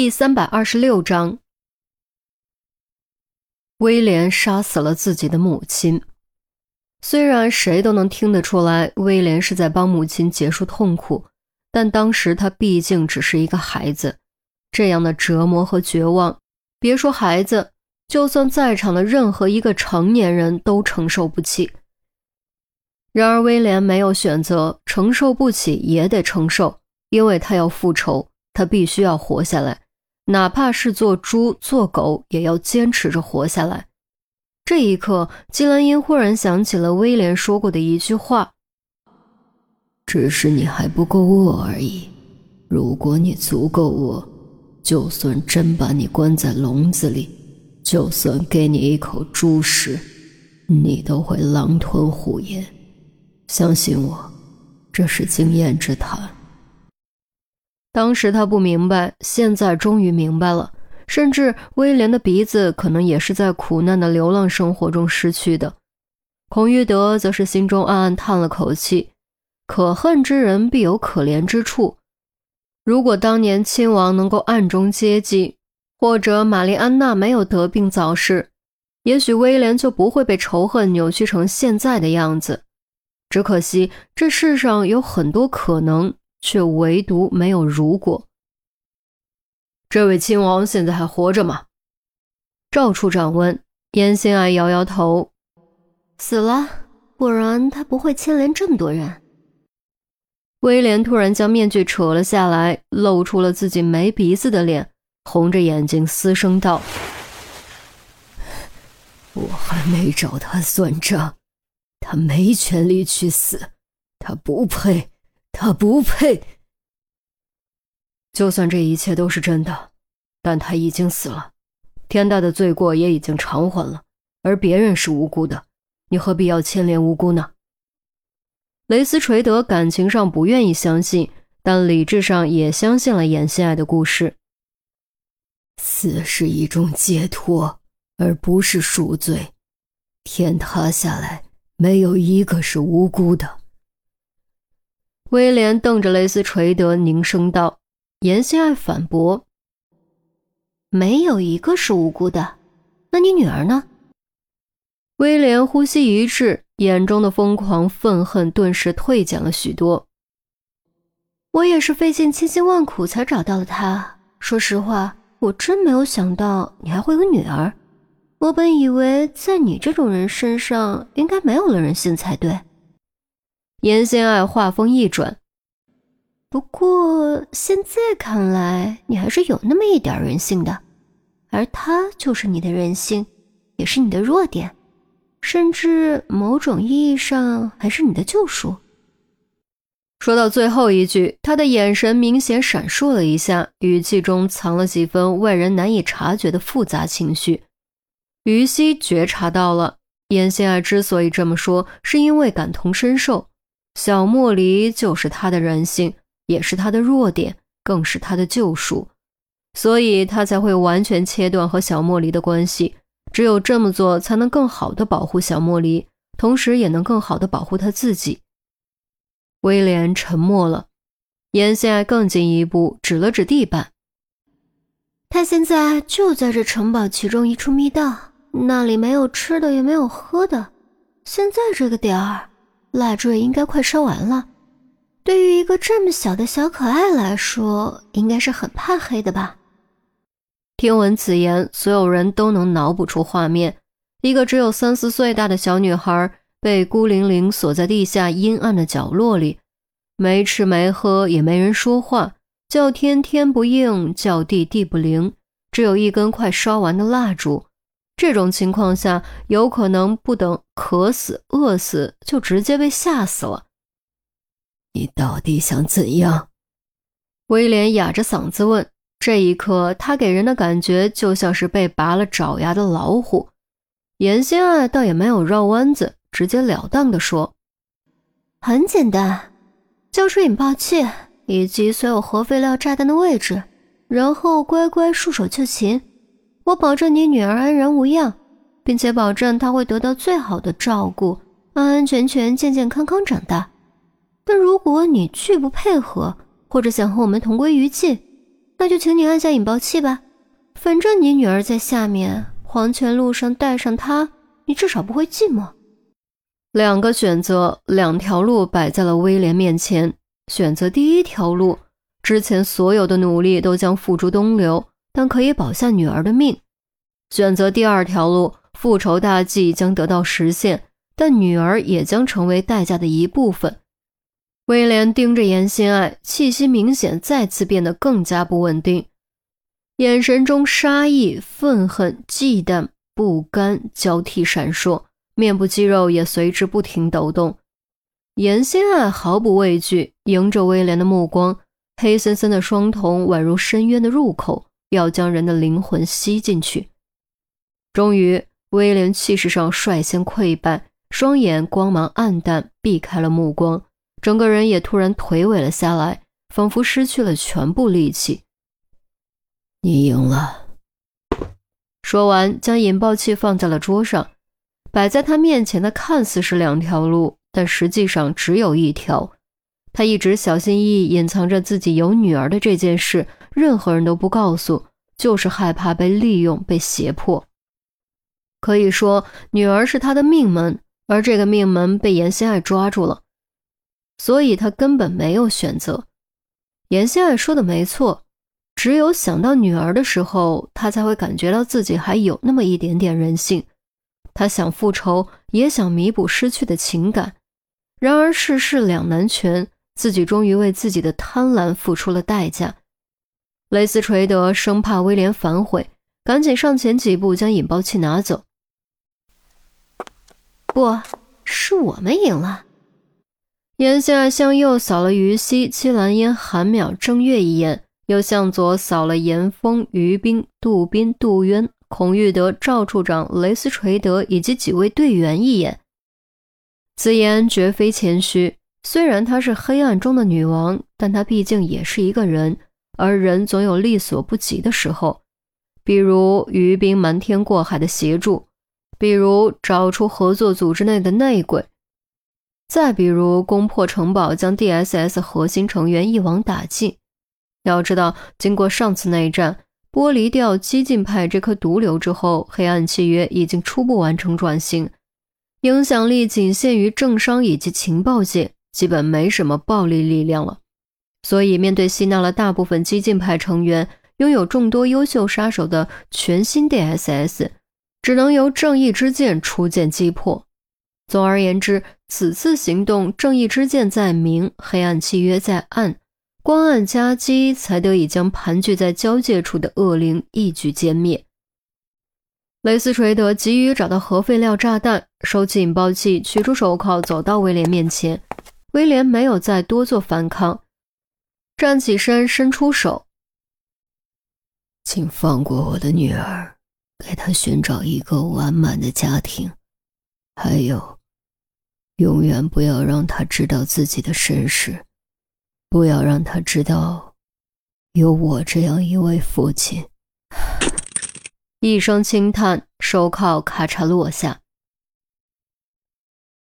第三百二十六章，威廉杀死了自己的母亲。虽然谁都能听得出来，威廉是在帮母亲结束痛苦，但当时他毕竟只是一个孩子，这样的折磨和绝望，别说孩子，就算在场的任何一个成年人都承受不起。然而，威廉没有选择，承受不起也得承受，因为他要复仇，他必须要活下来，哪怕是做猪做狗，也要坚持着活下来。这一刻，金兰英忽然想起了威廉说过的一句话：“只是你还不够饿而已。如果你足够饿，就算真把你关在笼子里，就算给你一口猪食，你都会狼吞虎咽。相信我，这是经验之谈。”当时他不明白，现在终于明白了。甚至威廉的鼻子可能也是在苦难的流浪生活中失去的。孔玉德则是心中暗暗叹了口气：可恨之人必有可怜之处。如果当年亲王能够暗中接济，或者玛丽安娜没有得病早逝，也许威廉就不会被仇恨扭曲成现在的样子。只可惜这世上有很多可能，却唯独没有如果。这位亲王现在还活着吗？赵处长问。严心爱摇摇头，死了，不然他不会牵连这么多人。威廉突然将面具扯了下来，露出了自己没鼻子的脸，红着眼睛嘶声道：“我还没找他算账，他没权利去死，他不配，他不配。”就算这一切都是真的，但他已经死了，天大的罪过也已经偿还了，而别人是无辜的，你何必要牵连无辜呢？雷斯垂德感情上不愿意相信，但理智上也相信了严心爱的故事。死是一种解脱，而不是赎罪。天塌下来，没有一个是无辜的。威廉瞪着雷斯垂德，凝声道。严心爱反驳：“没有一个是无辜的，那你女儿呢？”威廉呼吸一滞，眼中的疯狂愤恨顿时退减了许多。我也是费尽千辛万苦才找到了她。说实话，我真没有想到你还会有女儿。我本以为在你这种人身上应该没有了人性才对。严心爱话锋一转。不过现在看来，你还是有那么一点人性的，而他就是你的人性，也是你的弱点，甚至某种意义上还是你的救赎。说到最后一句，他的眼神明显闪烁了一下，语气中藏了几分外人难以察觉的复杂情绪。于西觉察到了，严心爱之所以这么说，是因为感同身受，小莫离就是他的人性。也是他的弱点，更是他的救赎，所以他才会完全切断和小莫离的关系。只有这么做，才能更好的保护小莫离，同时也能更好的保护他自己。威廉沉默了，眼下更进一步，指了指地板。他现在就在这城堡其中一处密道，那里没有吃的，也没有喝的。现在这个点儿，蜡烛也应该快烧完了。对于一个这么小的小可爱来说，应该是很怕黑的吧？听闻此言，所有人都能脑补出画面：一个只有三四岁大的小女孩被孤零零锁在地下阴暗的角落里，没吃没喝，也没人说话，叫天天不应，叫地地不灵，只有一根快烧完的蜡烛。这种情况下，有可能不等渴死、饿死，就直接被吓死了。你到底想怎样？威廉哑着嗓子问。这一刻，他给人的感觉就像是被拔了爪牙的老虎。严心爱倒也没有绕弯子，直截了当地说：“很简单，交出引爆器以及所有核废料炸弹的位置，然后乖乖束手就擒。我保证你女儿安然无恙，并且保证她会得到最好的照顾，安安全全、健健康康长大。”但如果你拒不配合，或者想和我们同归于尽，那就请你按下引爆器吧，反正你女儿在下面，黄泉路上带上她，你至少不会寂寞。两个选择，两条路摆在了威廉面前。选择第一条路，之前所有的努力都将付诸东流，但可以保下女儿的命；选择第二条路，复仇大计将得到实现，但女儿也将成为代价的一部分。威廉盯着严心爱，气息明显再次变得更加不稳定，眼神中杀意、愤恨、忌惮、不甘交替闪烁。面部肌肉也随之不停抖动，严心爱毫不畏惧，迎着威廉的目光，黑森森的双瞳宛如深渊的入口，要将人的灵魂吸进去。终于，威廉气势上率先溃败，双眼光芒暗淡，避开了目光，整个人也突然颓萎了下来，仿佛失去了全部力气。你赢了。说完，将引爆器放在了桌上。摆在他面前的看似是两条路，但实际上只有一条。他一直小心翼翼隐藏着自己有女儿的这件事，任何人都不告诉，就是害怕被利用、被胁迫。可以说，女儿是他的命门，而这个命门被严心爱抓住了，所以他根本没有选择。严心爱说的没错，只有想到女儿的时候，他才会感觉到自己还有那么一点点人性。他想复仇，也想弥补失去的情感，然而世事两难全，自己终于为自己的贪婪付出了代价。雷斯垂德生怕威廉反悔，赶紧上前几步将引爆器拿走。不是我们赢了。眼下向右扫了于西、戚兰烟、韩淼、郑月一眼，又向左扫了严峰、于冰、杜斌、杜渊。孔玉德、赵处长、雷斯垂德以及几位队员一眼，此言绝非谦虚。虽然她是黑暗中的女王，但她毕竟也是一个人，而人总有力所不及的时候。比如于冰瞒天过海的协助，比如找出合作组织内的内鬼，再比如攻破城堡，将 DSS 核心成员一网打尽。要知道，经过上次内战。剥离掉激进派这颗毒瘤之后，黑暗契约已经初步完成转型，影响力仅限于政商以及情报界，基本没什么暴力力量了。所以，面对吸纳了大部分激进派成员、拥有众多优秀杀手的全新 DSS，只能由正义之剑出剑击破。总而言之，此次行动，正义之剑在明，黑暗契约在暗。光暗夹击，才得以将盘踞在交界处的恶灵一举歼灭。雷斯垂德急于找到核废料炸弹，收起引爆器，取出手铐，走到威廉面前。威廉没有再多做反抗，站起身，伸出手：“请放过我的女儿，给她寻找一个完满的家庭。还有，永远不要让她知道自己的身世。”不要让她知道，有我这样一位父亲。一声轻叹，手铐咔嚓落下。